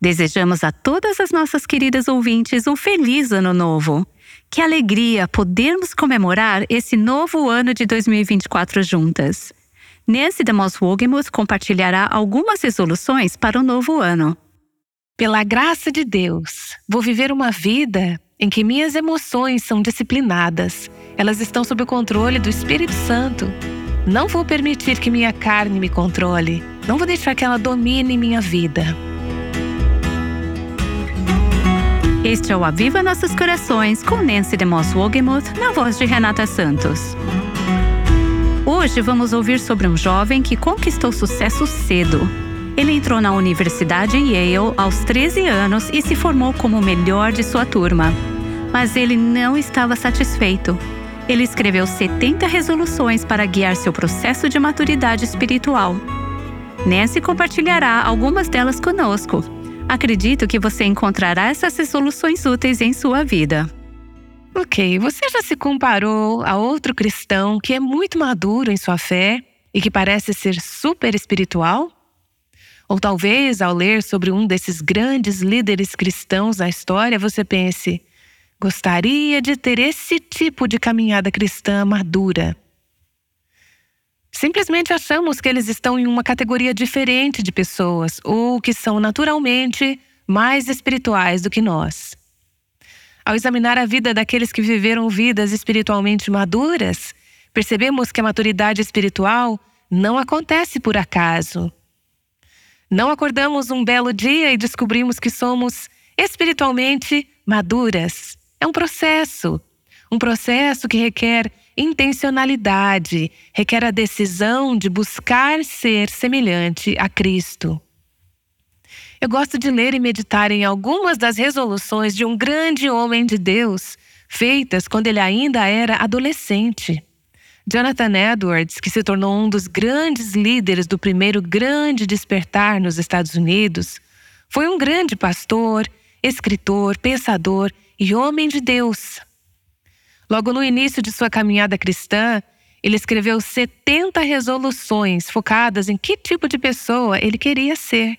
Desejamos a todas as nossas queridas ouvintes um feliz ano novo. Que alegria podermos comemorar esse novo ano de 2024 juntas. Nancy DeMoss Wogemuth compartilhará algumas resoluções para o novo ano. Pela graça de Deus, vou viver uma vida em que minhas emoções são disciplinadas. Elas estão sob o controle do Espírito Santo. Não vou permitir que minha carne me controle. Não vou deixar que ela domine minha vida. Este é o Aviva Nossos Corações com Nancy DeMoss Wogemuth na voz de Renata Santos. Hoje vamos ouvir sobre um jovem que conquistou sucesso cedo ele entrou na Universidade Yale aos 13 anos e se formou como o melhor de sua turma. Mas ele não estava satisfeito. Ele escreveu 70 resoluções para guiar seu processo de maturidade espiritual. Nancy compartilhará algumas delas conosco. Acredito que você encontrará essas resoluções úteis em sua vida. Ok, você já se comparou a outro cristão que é muito maduro em sua fé e que parece ser super espiritual? Ou talvez, ao ler sobre um desses grandes líderes cristãos na história, você pense: gostaria de ter esse tipo de caminhada cristã madura. Simplesmente achamos que eles estão em uma categoria diferente de pessoas ou que são naturalmente mais espirituais do que nós. Ao examinar a vida daqueles que viveram vidas espiritualmente maduras, percebemos que a maturidade espiritual não acontece por acaso. Não acordamos um belo dia e descobrimos que somos espiritualmente maduras. É um processo. Um processo que requer intencionalidade, requer a decisão de buscar ser semelhante a Cristo. Eu gosto de ler e meditar em algumas das resoluções de um grande homem de Deus, feitas quando ele ainda era adolescente. Jonathan Edwards, que se tornou um dos grandes líderes do primeiro grande despertar nos Estados Unidos, foi um grande pastor, escritor, pensador e homem de Deus. Logo no início de sua caminhada cristã, ele escreveu 70 resoluções focadas em que tipo de pessoa ele queria ser.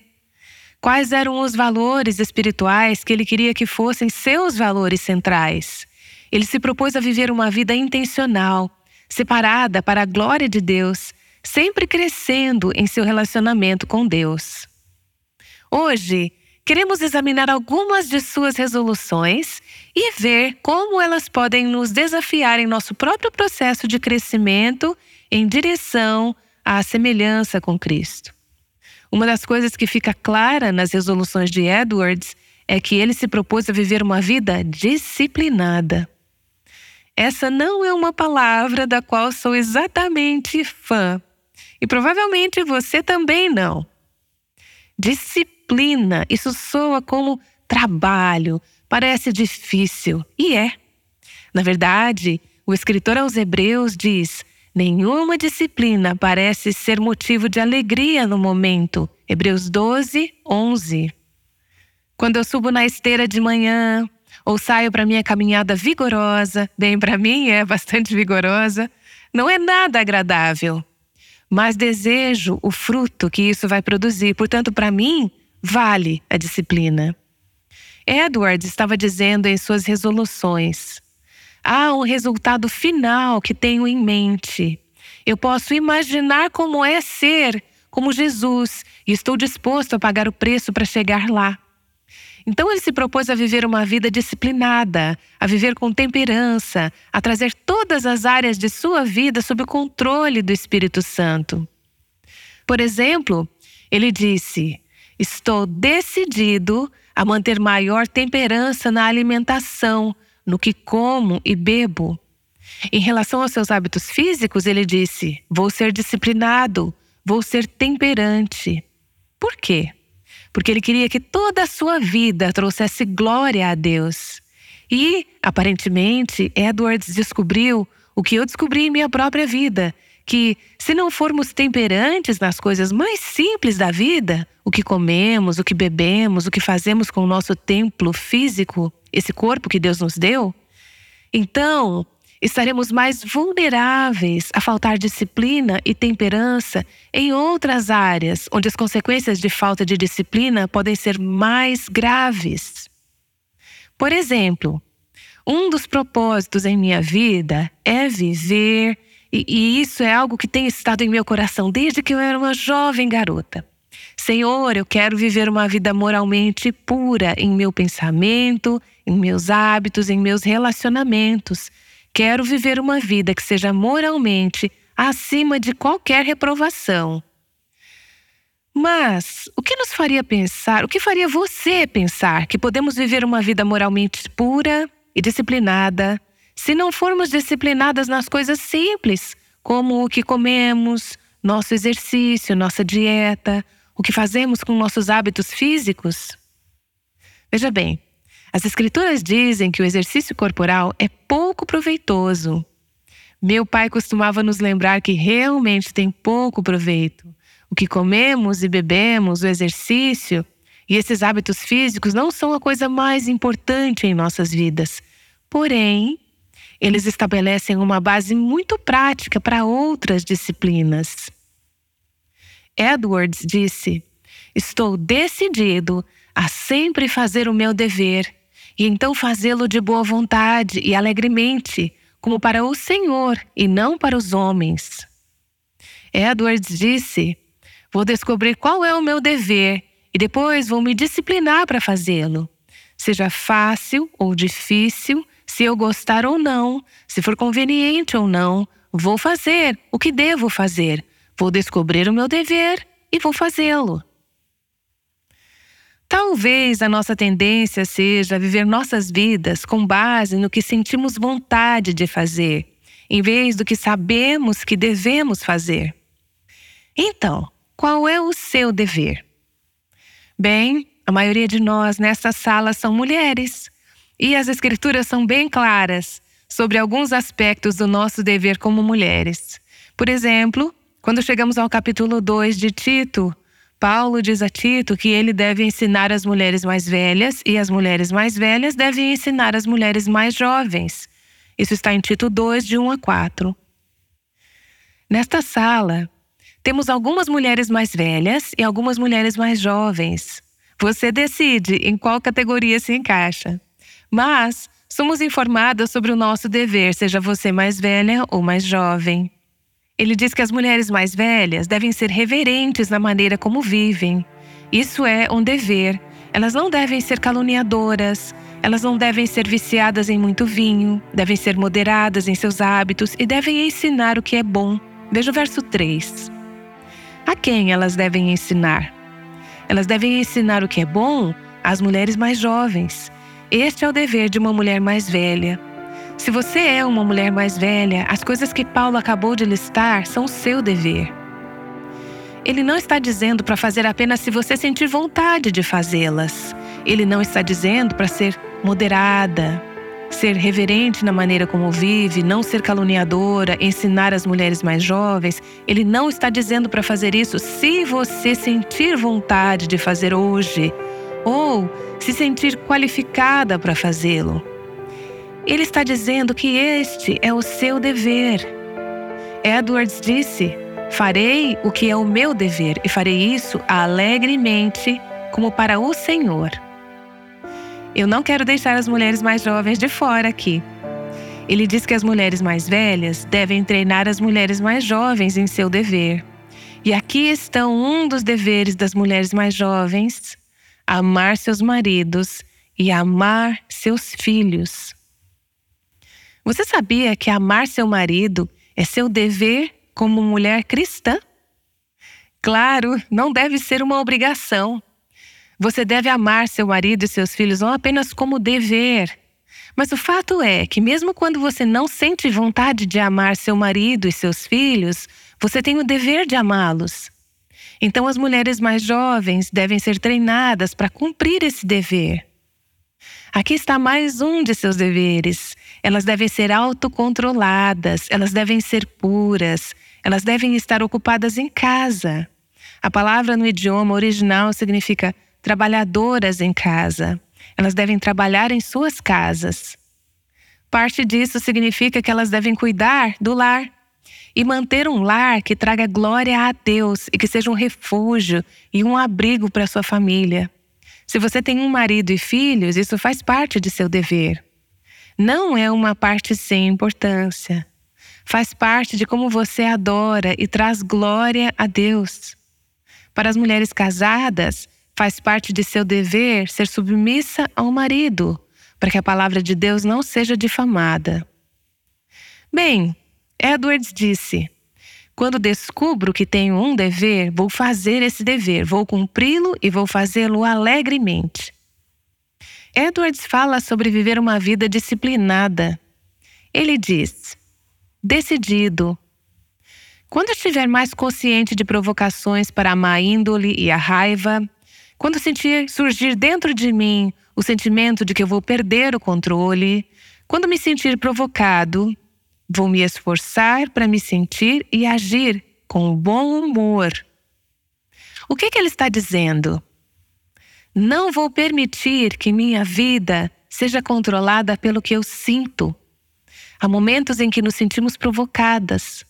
Quais eram os valores espirituais que ele queria que fossem seus valores centrais. Ele se propôs a viver uma vida intencional, separada para a glória de Deus, sempre crescendo em seu relacionamento com Deus. Hoje, queremos examinar algumas de suas resoluções e ver como elas podem nos desafiar em nosso próprio processo de crescimento em direção à semelhança com Cristo. Uma das coisas que fica clara nas resoluções de Edwards é que ele se propôs a viver uma vida disciplinada. Essa não é uma palavra da qual sou exatamente fã. E provavelmente você também não. Disciplina, isso soa como trabalho, parece difícil. E é. Na verdade, o escritor aos Hebreus diz: nenhuma disciplina parece ser motivo de alegria no momento. Hebreus 12, 11. Quando eu subo na esteira de manhã, ou saio para minha caminhada vigorosa, bem para mim é bastante vigorosa, não é nada agradável. Mas desejo o fruto que isso vai produzir, portanto, para mim, vale a disciplina. Edward estava dizendo em suas resoluções: há um resultado final que tenho em mente. Eu posso imaginar como é ser como Jesus e estou disposto a pagar o preço para chegar lá. Então ele se propôs a viver uma vida disciplinada, a viver com temperança, a trazer todas as áreas de sua vida sob o controle do Espírito Santo. Por exemplo, ele disse: Estou decidido a manter maior temperança na alimentação, no que como e bebo. Em relação aos seus hábitos físicos, ele disse: Vou ser disciplinado, vou ser temperante. Por quê? porque ele queria que toda a sua vida trouxesse glória a Deus. E, aparentemente, Edwards descobriu o que eu descobri em minha própria vida: que se não formos temperantes nas coisas mais simples da vida, o que comemos, o que bebemos, o que fazemos com o nosso templo físico, esse corpo que Deus nos deu, então estaremos mais vulneráveis a faltar disciplina e temperança em outras áreas onde as consequências de falta de disciplina podem ser mais graves. Por exemplo, um dos propósitos em minha vida é viver, e, e isso é algo que tem estado em meu coração desde que eu era uma jovem garota. Senhor, eu quero viver uma vida moralmente pura em meu pensamento, em meus hábitos, em meus relacionamentos. Quero viver uma vida que seja moralmente acima de qualquer reprovação. Mas o que nos faria pensar, o que faria você pensar que podemos viver uma vida moralmente pura e disciplinada se não formos disciplinadas nas coisas simples, como o que comemos, nosso exercício, nossa dieta, o que fazemos com nossos hábitos físicos? Veja bem, as Escrituras dizem que o exercício corporal é pouco proveitoso. Meu pai costumava nos lembrar que realmente tem pouco proveito. O que comemos e bebemos, o exercício e esses hábitos físicos não são a coisa mais importante em nossas vidas. Porém, eles estabelecem uma base muito prática para outras disciplinas. Edwards disse: Estou decidido a sempre fazer o meu dever e então fazê-lo de boa vontade e alegremente, como para o Senhor e não para os homens. Edwards disse: Vou descobrir qual é o meu dever e depois vou me disciplinar para fazê-lo. Seja fácil ou difícil, se eu gostar ou não, se for conveniente ou não, vou fazer o que devo fazer, Vou descobrir o meu dever e vou fazê-lo. Talvez a nossa tendência seja viver nossas vidas com base no que sentimos vontade de fazer, em vez do que sabemos que devemos fazer. Então, qual é o seu dever? Bem, a maioria de nós nesta sala são mulheres, e as escrituras são bem claras sobre alguns aspectos do nosso dever como mulheres. Por exemplo, quando chegamos ao capítulo 2 de Tito, Paulo diz a Tito que ele deve ensinar as mulheres mais velhas e as mulheres mais velhas devem ensinar as mulheres mais jovens. Isso está em Tito 2, de 1 a 4. Nesta sala, temos algumas mulheres mais velhas e algumas mulheres mais jovens. Você decide em qual categoria se encaixa. Mas somos informadas sobre o nosso dever, seja você mais velha ou mais jovem. Ele diz que as mulheres mais velhas devem ser reverentes na maneira como vivem. Isso é um dever. Elas não devem ser caluniadoras, elas não devem ser viciadas em muito vinho, devem ser moderadas em seus hábitos e devem ensinar o que é bom. Veja o verso 3. A quem elas devem ensinar? Elas devem ensinar o que é bom às mulheres mais jovens. Este é o dever de uma mulher mais velha. Se você é uma mulher mais velha, as coisas que Paulo acabou de listar são seu dever. Ele não está dizendo para fazer apenas se você sentir vontade de fazê-las. Ele não está dizendo para ser moderada, ser reverente na maneira como vive, não ser caluniadora, ensinar as mulheres mais jovens. Ele não está dizendo para fazer isso se você sentir vontade de fazer hoje ou se sentir qualificada para fazê-lo. Ele está dizendo que este é o seu dever. Edwards disse: Farei o que é o meu dever e farei isso alegremente, como para o Senhor. Eu não quero deixar as mulheres mais jovens de fora aqui. Ele diz que as mulheres mais velhas devem treinar as mulheres mais jovens em seu dever. E aqui estão um dos deveres das mulheres mais jovens: amar seus maridos e amar seus filhos. Você sabia que amar seu marido é seu dever como mulher cristã? Claro, não deve ser uma obrigação. Você deve amar seu marido e seus filhos não apenas como dever. Mas o fato é que, mesmo quando você não sente vontade de amar seu marido e seus filhos, você tem o dever de amá-los. Então, as mulheres mais jovens devem ser treinadas para cumprir esse dever. Aqui está mais um de seus deveres. Elas devem ser autocontroladas, elas devem ser puras, elas devem estar ocupadas em casa. A palavra no idioma original significa trabalhadoras em casa. Elas devem trabalhar em suas casas. Parte disso significa que elas devem cuidar do lar e manter um lar que traga glória a Deus e que seja um refúgio e um abrigo para sua família. Se você tem um marido e filhos, isso faz parte de seu dever. Não é uma parte sem importância. Faz parte de como você adora e traz glória a Deus. Para as mulheres casadas, faz parte de seu dever ser submissa ao marido, para que a palavra de Deus não seja difamada. Bem, Edwards disse: Quando descubro que tenho um dever, vou fazer esse dever, vou cumpri-lo e vou fazê-lo alegremente. Edwards fala sobre viver uma vida disciplinada. Ele diz: decidido. Quando estiver mais consciente de provocações para a má índole e a raiva, quando sentir surgir dentro de mim o sentimento de que eu vou perder o controle, quando me sentir provocado, vou me esforçar para me sentir e agir com bom humor. O que, que ele está dizendo? Não vou permitir que minha vida seja controlada pelo que eu sinto. Há momentos em que nos sentimos provocadas.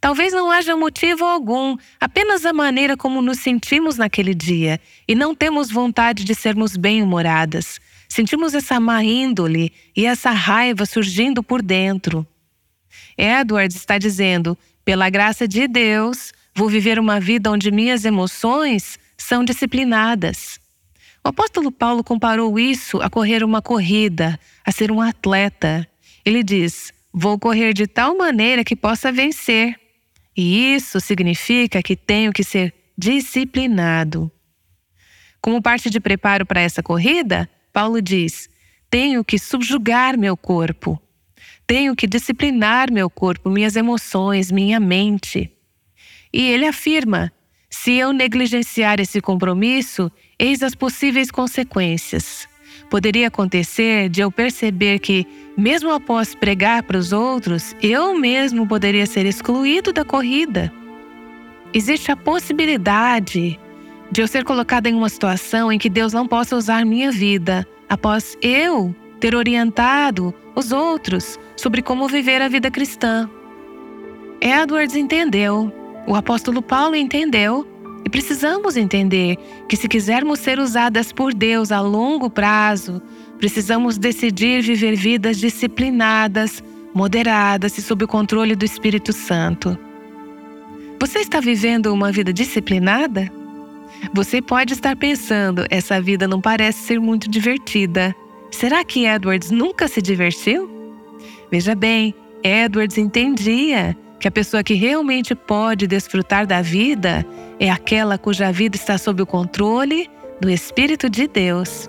Talvez não haja motivo algum, apenas a maneira como nos sentimos naquele dia e não temos vontade de sermos bem-humoradas. Sentimos essa má índole e essa raiva surgindo por dentro. Edwards está dizendo: pela graça de Deus, vou viver uma vida onde minhas emoções são disciplinadas. O apóstolo Paulo comparou isso a correr uma corrida, a ser um atleta. Ele diz: Vou correr de tal maneira que possa vencer. E isso significa que tenho que ser disciplinado. Como parte de preparo para essa corrida, Paulo diz: tenho que subjugar meu corpo. Tenho que disciplinar meu corpo, minhas emoções, minha mente. E ele afirma: se eu negligenciar esse compromisso, eis as possíveis consequências. Poderia acontecer de eu perceber que, mesmo após pregar para os outros, eu mesmo poderia ser excluído da corrida. Existe a possibilidade de eu ser colocada em uma situação em que Deus não possa usar minha vida após eu ter orientado os outros sobre como viver a vida cristã. Edwards entendeu, o apóstolo Paulo entendeu, e precisamos entender que, se quisermos ser usadas por Deus a longo prazo, precisamos decidir viver vidas disciplinadas, moderadas e sob o controle do Espírito Santo. Você está vivendo uma vida disciplinada? Você pode estar pensando: essa vida não parece ser muito divertida. Será que Edwards nunca se divertiu? Veja bem, Edwards entendia que a pessoa que realmente pode desfrutar da vida é aquela cuja vida está sob o controle do Espírito de Deus.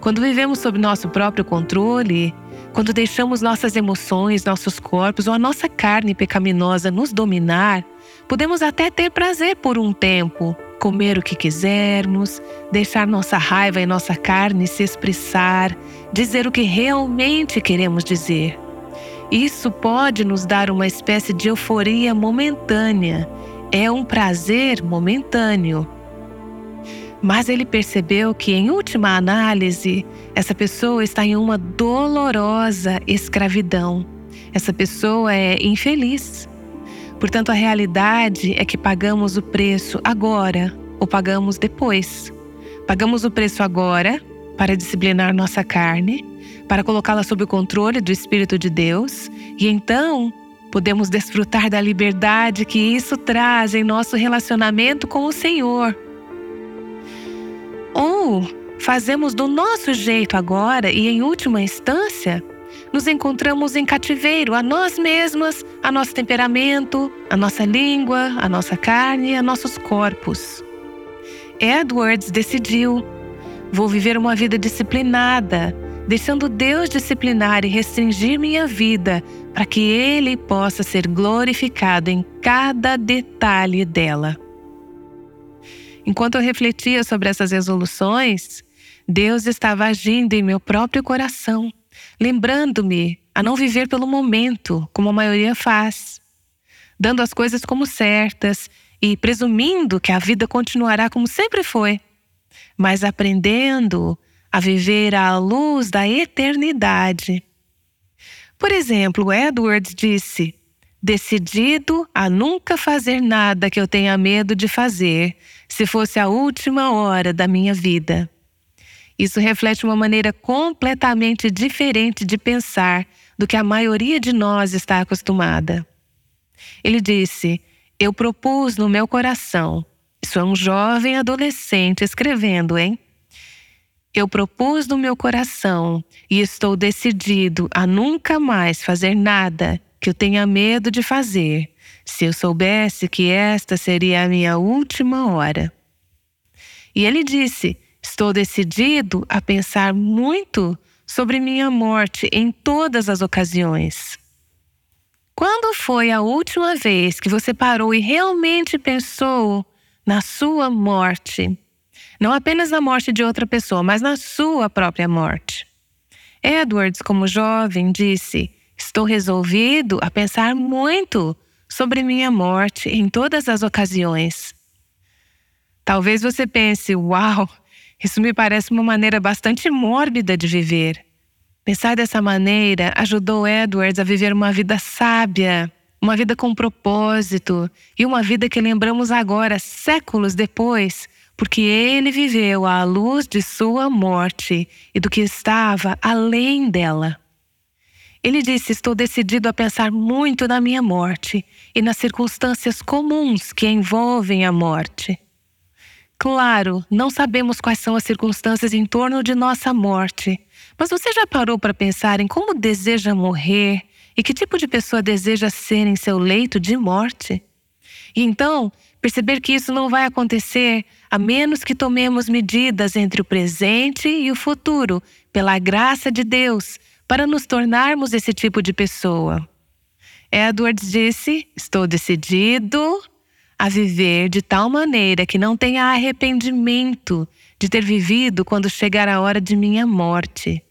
Quando vivemos sob nosso próprio controle, quando deixamos nossas emoções, nossos corpos ou a nossa carne pecaminosa nos dominar, podemos até ter prazer por um tempo, comer o que quisermos, deixar nossa raiva e nossa carne se expressar, dizer o que realmente queremos dizer. Isso pode nos dar uma espécie de euforia momentânea, é um prazer momentâneo. Mas ele percebeu que, em última análise, essa pessoa está em uma dolorosa escravidão. Essa pessoa é infeliz. Portanto, a realidade é que pagamos o preço agora ou pagamos depois. Pagamos o preço agora para disciplinar nossa carne, para colocá-la sob o controle do Espírito de Deus, e então podemos desfrutar da liberdade que isso traz em nosso relacionamento com o Senhor. Ou fazemos do nosso jeito agora e, em última instância, nos encontramos em cativeiro a nós mesmas, a nosso temperamento, a nossa língua, a nossa carne, a nossos corpos. Edwards decidiu: vou viver uma vida disciplinada, deixando Deus disciplinar e restringir minha vida para que Ele possa ser glorificado em cada detalhe dela. Enquanto eu refletia sobre essas resoluções, Deus estava agindo em meu próprio coração lembrando-me a não viver pelo momento, como a maioria faz, dando as coisas como certas e presumindo que a vida continuará como sempre foi, mas aprendendo a viver à luz da eternidade. Por exemplo, Edwards disse: decidido a nunca fazer nada que eu tenha medo de fazer, se fosse a última hora da minha vida. Isso reflete uma maneira completamente diferente de pensar do que a maioria de nós está acostumada. Ele disse: Eu propus no meu coração. Isso é um jovem adolescente escrevendo, hein? Eu propus no meu coração e estou decidido a nunca mais fazer nada que eu tenha medo de fazer, se eu soubesse que esta seria a minha última hora. E ele disse: Estou decidido a pensar muito sobre minha morte em todas as ocasiões. Quando foi a última vez que você parou e realmente pensou na sua morte? Não apenas na morte de outra pessoa, mas na sua própria morte. Edwards, como jovem, disse: Estou resolvido a pensar muito sobre minha morte em todas as ocasiões. Talvez você pense: Uau, isso me parece uma maneira bastante mórbida de viver. Pensar dessa maneira ajudou Edwards a viver uma vida sábia, uma vida com propósito e uma vida que lembramos agora, séculos depois, porque ele viveu à luz de sua morte e do que estava além dela. Ele disse: Estou decidido a pensar muito na minha morte e nas circunstâncias comuns que envolvem a morte. Claro, não sabemos quais são as circunstâncias em torno de nossa morte, mas você já parou para pensar em como deseja morrer e que tipo de pessoa deseja ser em seu leito de morte? E então, perceber que isso não vai acontecer a menos que tomemos medidas entre o presente e o futuro, pela graça de Deus, para nos tornarmos esse tipo de pessoa. Edwards disse: Estou decidido a viver de tal maneira que não tenha arrependimento de ter vivido quando chegar a hora de minha morte.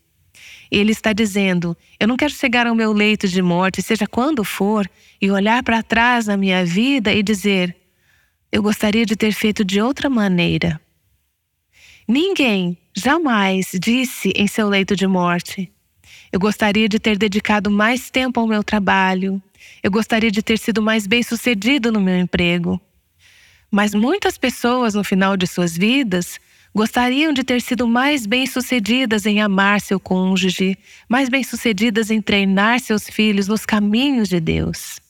Ele está dizendo: Eu não quero chegar ao meu leito de morte, seja quando for, e olhar para trás na minha vida e dizer: Eu gostaria de ter feito de outra maneira. Ninguém jamais disse em seu leito de morte: Eu gostaria de ter dedicado mais tempo ao meu trabalho, eu gostaria de ter sido mais bem-sucedido no meu emprego. Mas muitas pessoas, no final de suas vidas, gostariam de ter sido mais bem-sucedidas em amar seu cônjuge, mais bem-sucedidas em treinar seus filhos nos caminhos de Deus.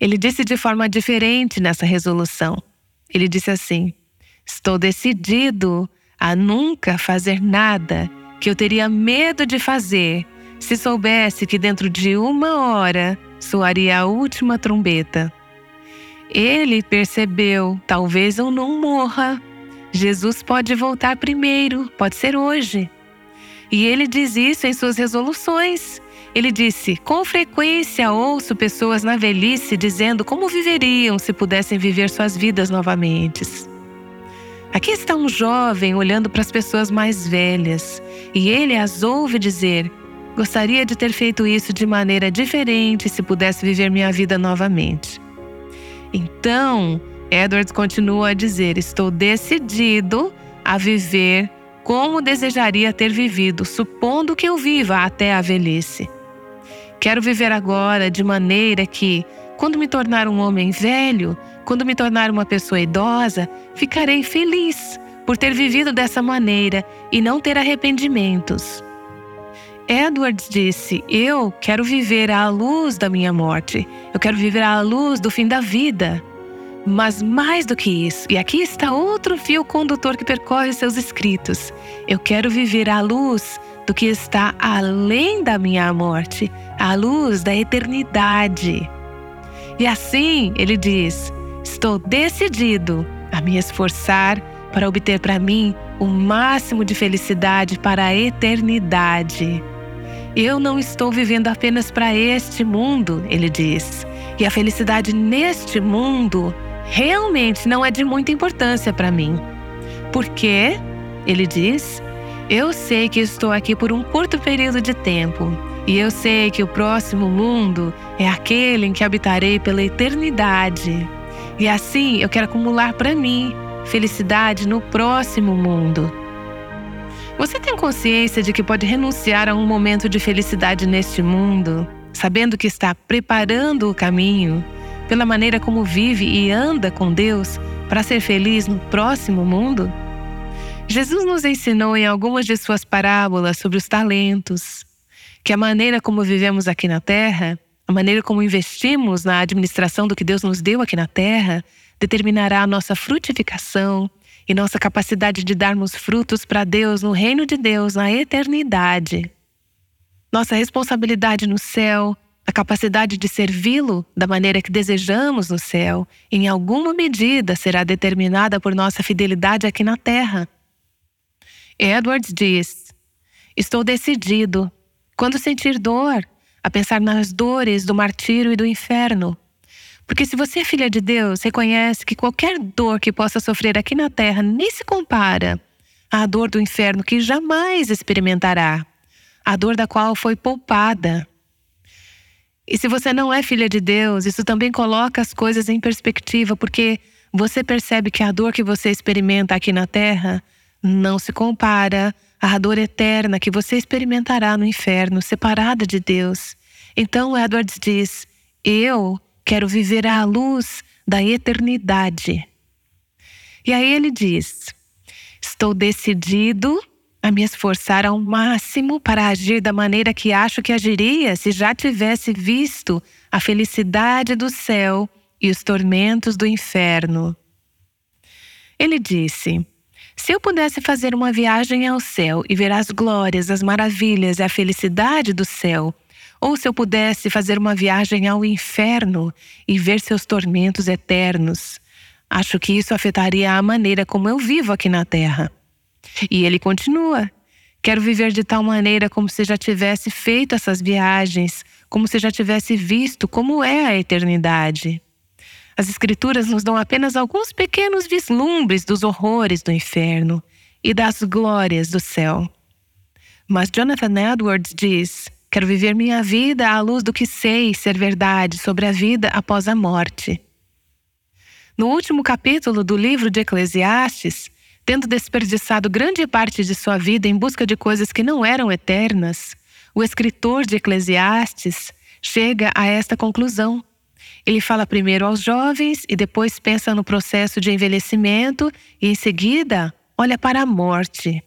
Ele disse de forma diferente nessa resolução. Ele disse assim: Estou decidido a nunca fazer nada que eu teria medo de fazer se soubesse que dentro de uma hora soaria a última trombeta. Ele percebeu: talvez eu não morra. Jesus pode voltar primeiro, pode ser hoje. E ele diz isso em suas resoluções. Ele disse: Com frequência ouço pessoas na velhice dizendo como viveriam se pudessem viver suas vidas novamente. Aqui está um jovem olhando para as pessoas mais velhas e ele as ouve dizer: Gostaria de ter feito isso de maneira diferente se pudesse viver minha vida novamente. Então, Edwards continua a dizer: Estou decidido a viver como desejaria ter vivido, supondo que eu viva até a velhice. Quero viver agora de maneira que, quando me tornar um homem velho, quando me tornar uma pessoa idosa, ficarei feliz por ter vivido dessa maneira e não ter arrependimentos. Edwards disse: Eu quero viver à luz da minha morte. Eu quero viver à luz do fim da vida. Mas mais do que isso, e aqui está outro fio condutor que percorre seus escritos. Eu quero viver à luz do que está além da minha morte, à luz da eternidade. E assim, ele diz: Estou decidido a me esforçar para obter para mim o máximo de felicidade para a eternidade. Eu não estou vivendo apenas para este mundo, ele diz. E a felicidade neste mundo realmente não é de muita importância para mim. Porque, ele diz, eu sei que estou aqui por um curto período de tempo. E eu sei que o próximo mundo é aquele em que habitarei pela eternidade. E assim eu quero acumular para mim felicidade no próximo mundo. Você tem consciência de que pode renunciar a um momento de felicidade neste mundo, sabendo que está preparando o caminho pela maneira como vive e anda com Deus para ser feliz no próximo mundo? Jesus nos ensinou em algumas de suas parábolas sobre os talentos, que a maneira como vivemos aqui na Terra, a maneira como investimos na administração do que Deus nos deu aqui na Terra, determinará a nossa frutificação e nossa capacidade de darmos frutos para Deus no reino de Deus, na eternidade. Nossa responsabilidade no céu, a capacidade de servi-lo da maneira que desejamos no céu, em alguma medida será determinada por nossa fidelidade aqui na terra. Edwards diz: Estou decidido, quando sentir dor, a pensar nas dores do martírio e do inferno. Porque se você é filha de Deus, reconhece que qualquer dor que possa sofrer aqui na terra nem se compara à dor do inferno que jamais experimentará, a dor da qual foi poupada. E se você não é filha de Deus, isso também coloca as coisas em perspectiva, porque você percebe que a dor que você experimenta aqui na terra não se compara à dor eterna que você experimentará no inferno, separada de Deus. Então Edwards diz: Eu quero viver à luz da eternidade. E aí ele diz: Estou decidido a me esforçar ao máximo para agir da maneira que acho que agiria se já tivesse visto a felicidade do céu e os tormentos do inferno. Ele disse: se eu pudesse fazer uma viagem ao céu e ver as glórias, as maravilhas e a felicidade do céu, ou se eu pudesse fazer uma viagem ao inferno e ver seus tormentos eternos, acho que isso afetaria a maneira como eu vivo aqui na Terra. E ele continua: Quero viver de tal maneira como se já tivesse feito essas viagens, como se já tivesse visto como é a eternidade. As Escrituras nos dão apenas alguns pequenos vislumbres dos horrores do inferno e das glórias do céu. Mas Jonathan Edwards diz: Quero viver minha vida à luz do que sei ser verdade sobre a vida após a morte. No último capítulo do livro de Eclesiastes, tendo desperdiçado grande parte de sua vida em busca de coisas que não eram eternas, o escritor de Eclesiastes chega a esta conclusão. Ele fala primeiro aos jovens e depois pensa no processo de envelhecimento e em seguida olha para a morte.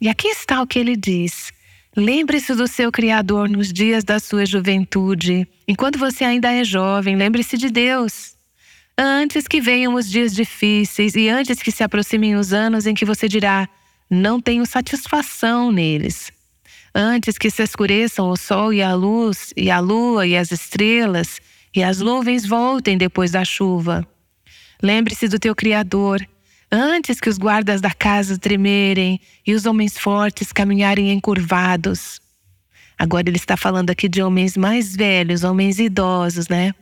E aqui está o que ele diz: Lembre-se do seu Criador nos dias da sua juventude. Enquanto você ainda é jovem, lembre-se de Deus. Antes que venham os dias difíceis e antes que se aproximem os anos em que você dirá: Não tenho satisfação neles. Antes que se escureçam o sol e a luz, e a lua e as estrelas, e as nuvens voltem depois da chuva. Lembre-se do teu Criador, antes que os guardas da casa tremerem e os homens fortes caminharem encurvados. Agora ele está falando aqui de homens mais velhos, homens idosos, né?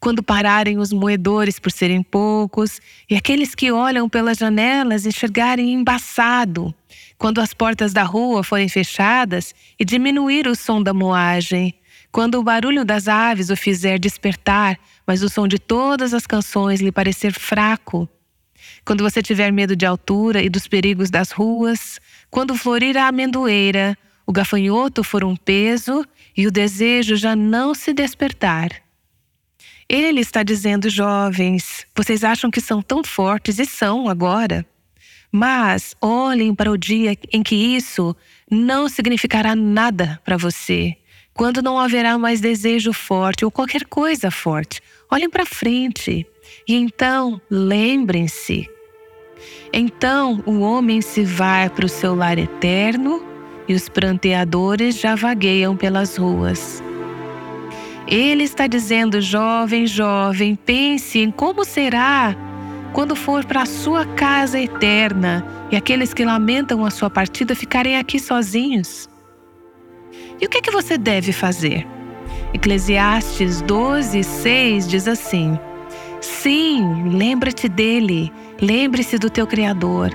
Quando pararem os moedores por serem poucos, e aqueles que olham pelas janelas enxergarem embaçado, quando as portas da rua forem fechadas e diminuir o som da moagem, quando o barulho das aves o fizer despertar, mas o som de todas as canções lhe parecer fraco. Quando você tiver medo de altura e dos perigos das ruas, quando florir a amendoeira, o gafanhoto for um peso e o desejo já não se despertar. Ele está dizendo, jovens, vocês acham que são tão fortes e são agora. Mas olhem para o dia em que isso não significará nada para você quando não haverá mais desejo forte ou qualquer coisa forte. Olhem para frente e então lembrem-se. Então o homem se vai para o seu lar eterno e os pranteadores já vagueiam pelas ruas. Ele está dizendo, jovem, jovem, pense em como será quando for para a sua casa eterna e aqueles que lamentam a sua partida ficarem aqui sozinhos. E o que, é que você deve fazer? Eclesiastes 12, 6 diz assim: Sim, lembra-te dele, lembre-se do teu Criador.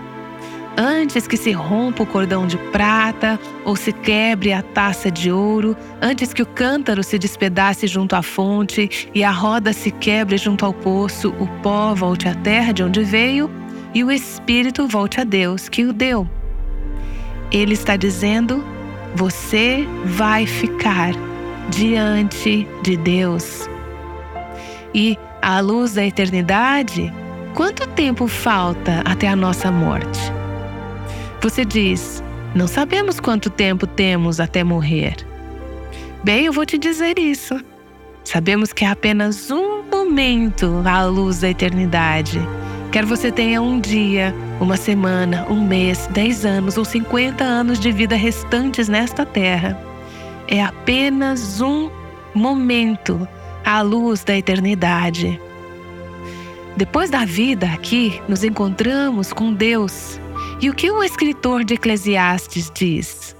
Antes que se rompa o cordão de prata ou se quebre a taça de ouro, antes que o cântaro se despedace junto à fonte e a roda se quebre junto ao poço, o pó volte à terra de onde veio e o espírito volte a Deus que o deu. Ele está dizendo: você vai ficar diante de Deus. E à luz da eternidade, quanto tempo falta até a nossa morte? Você diz: não sabemos quanto tempo temos até morrer. Bem, eu vou te dizer isso. Sabemos que é apenas um momento à luz da eternidade. Quer você tenha um dia, uma semana, um mês, dez anos ou cinquenta anos de vida restantes nesta terra, é apenas um momento à luz da eternidade. Depois da vida aqui, nos encontramos com Deus. E o que o escritor de Eclesiastes diz?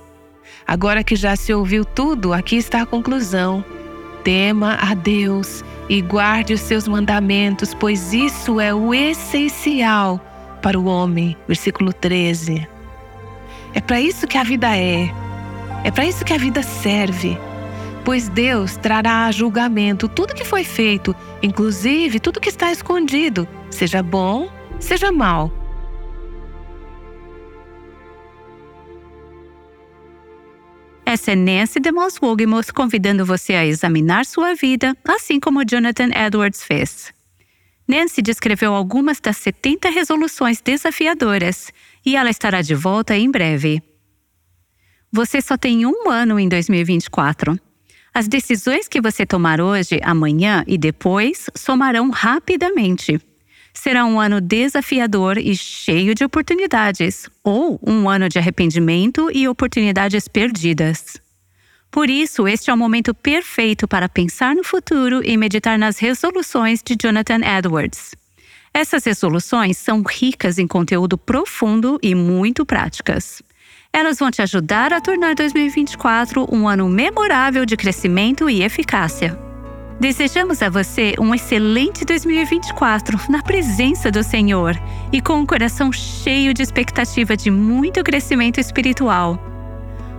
Agora que já se ouviu tudo, aqui está a conclusão. Tema a Deus e guarde os seus mandamentos, pois isso é o essencial para o homem. Versículo 13. É para isso que a vida é. É para isso que a vida serve. Pois Deus trará a julgamento tudo que foi feito, inclusive tudo que está escondido, seja bom, seja mal. Essa é Nancy DeMoss Wogemuth convidando você a examinar sua vida, assim como Jonathan Edwards fez. Nancy descreveu algumas das 70 resoluções desafiadoras e ela estará de volta em breve. Você só tem um ano em 2024. As decisões que você tomar hoje, amanhã e depois somarão rapidamente. Será um ano desafiador e cheio de oportunidades, ou um ano de arrependimento e oportunidades perdidas. Por isso, este é o momento perfeito para pensar no futuro e meditar nas resoluções de Jonathan Edwards. Essas resoluções são ricas em conteúdo profundo e muito práticas. Elas vão te ajudar a tornar 2024 um ano memorável de crescimento e eficácia. Desejamos a você um excelente 2024 na presença do Senhor e com um coração cheio de expectativa de muito crescimento espiritual.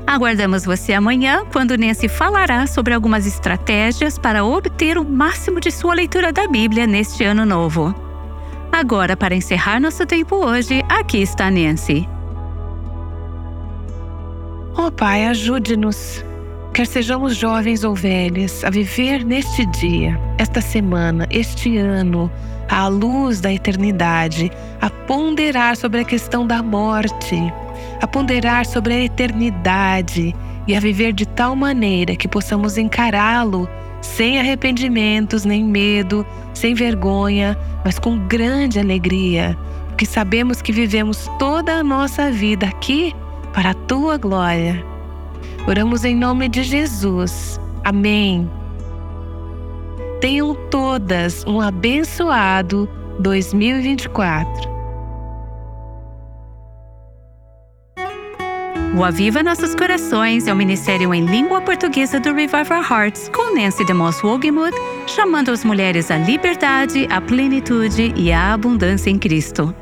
Aguardamos você amanhã, quando Nancy falará sobre algumas estratégias para obter o máximo de sua leitura da Bíblia neste ano novo. Agora, para encerrar nosso tempo hoje, aqui está Nancy. Oh Pai, ajude-nos Quer sejamos jovens ou velhos, a viver neste dia, esta semana, este ano, à luz da eternidade, a ponderar sobre a questão da morte, a ponderar sobre a eternidade e a viver de tal maneira que possamos encará-lo sem arrependimentos nem medo, sem vergonha, mas com grande alegria, porque sabemos que vivemos toda a nossa vida aqui para a tua glória. Oramos em nome de Jesus. Amém. Tenham todas um abençoado 2024. O Aviva Nossos Corações é o ministério em língua portuguesa do Revival Hearts, com Nancy DeMoss Wogemuth, chamando as mulheres à liberdade, à plenitude e à abundância em Cristo.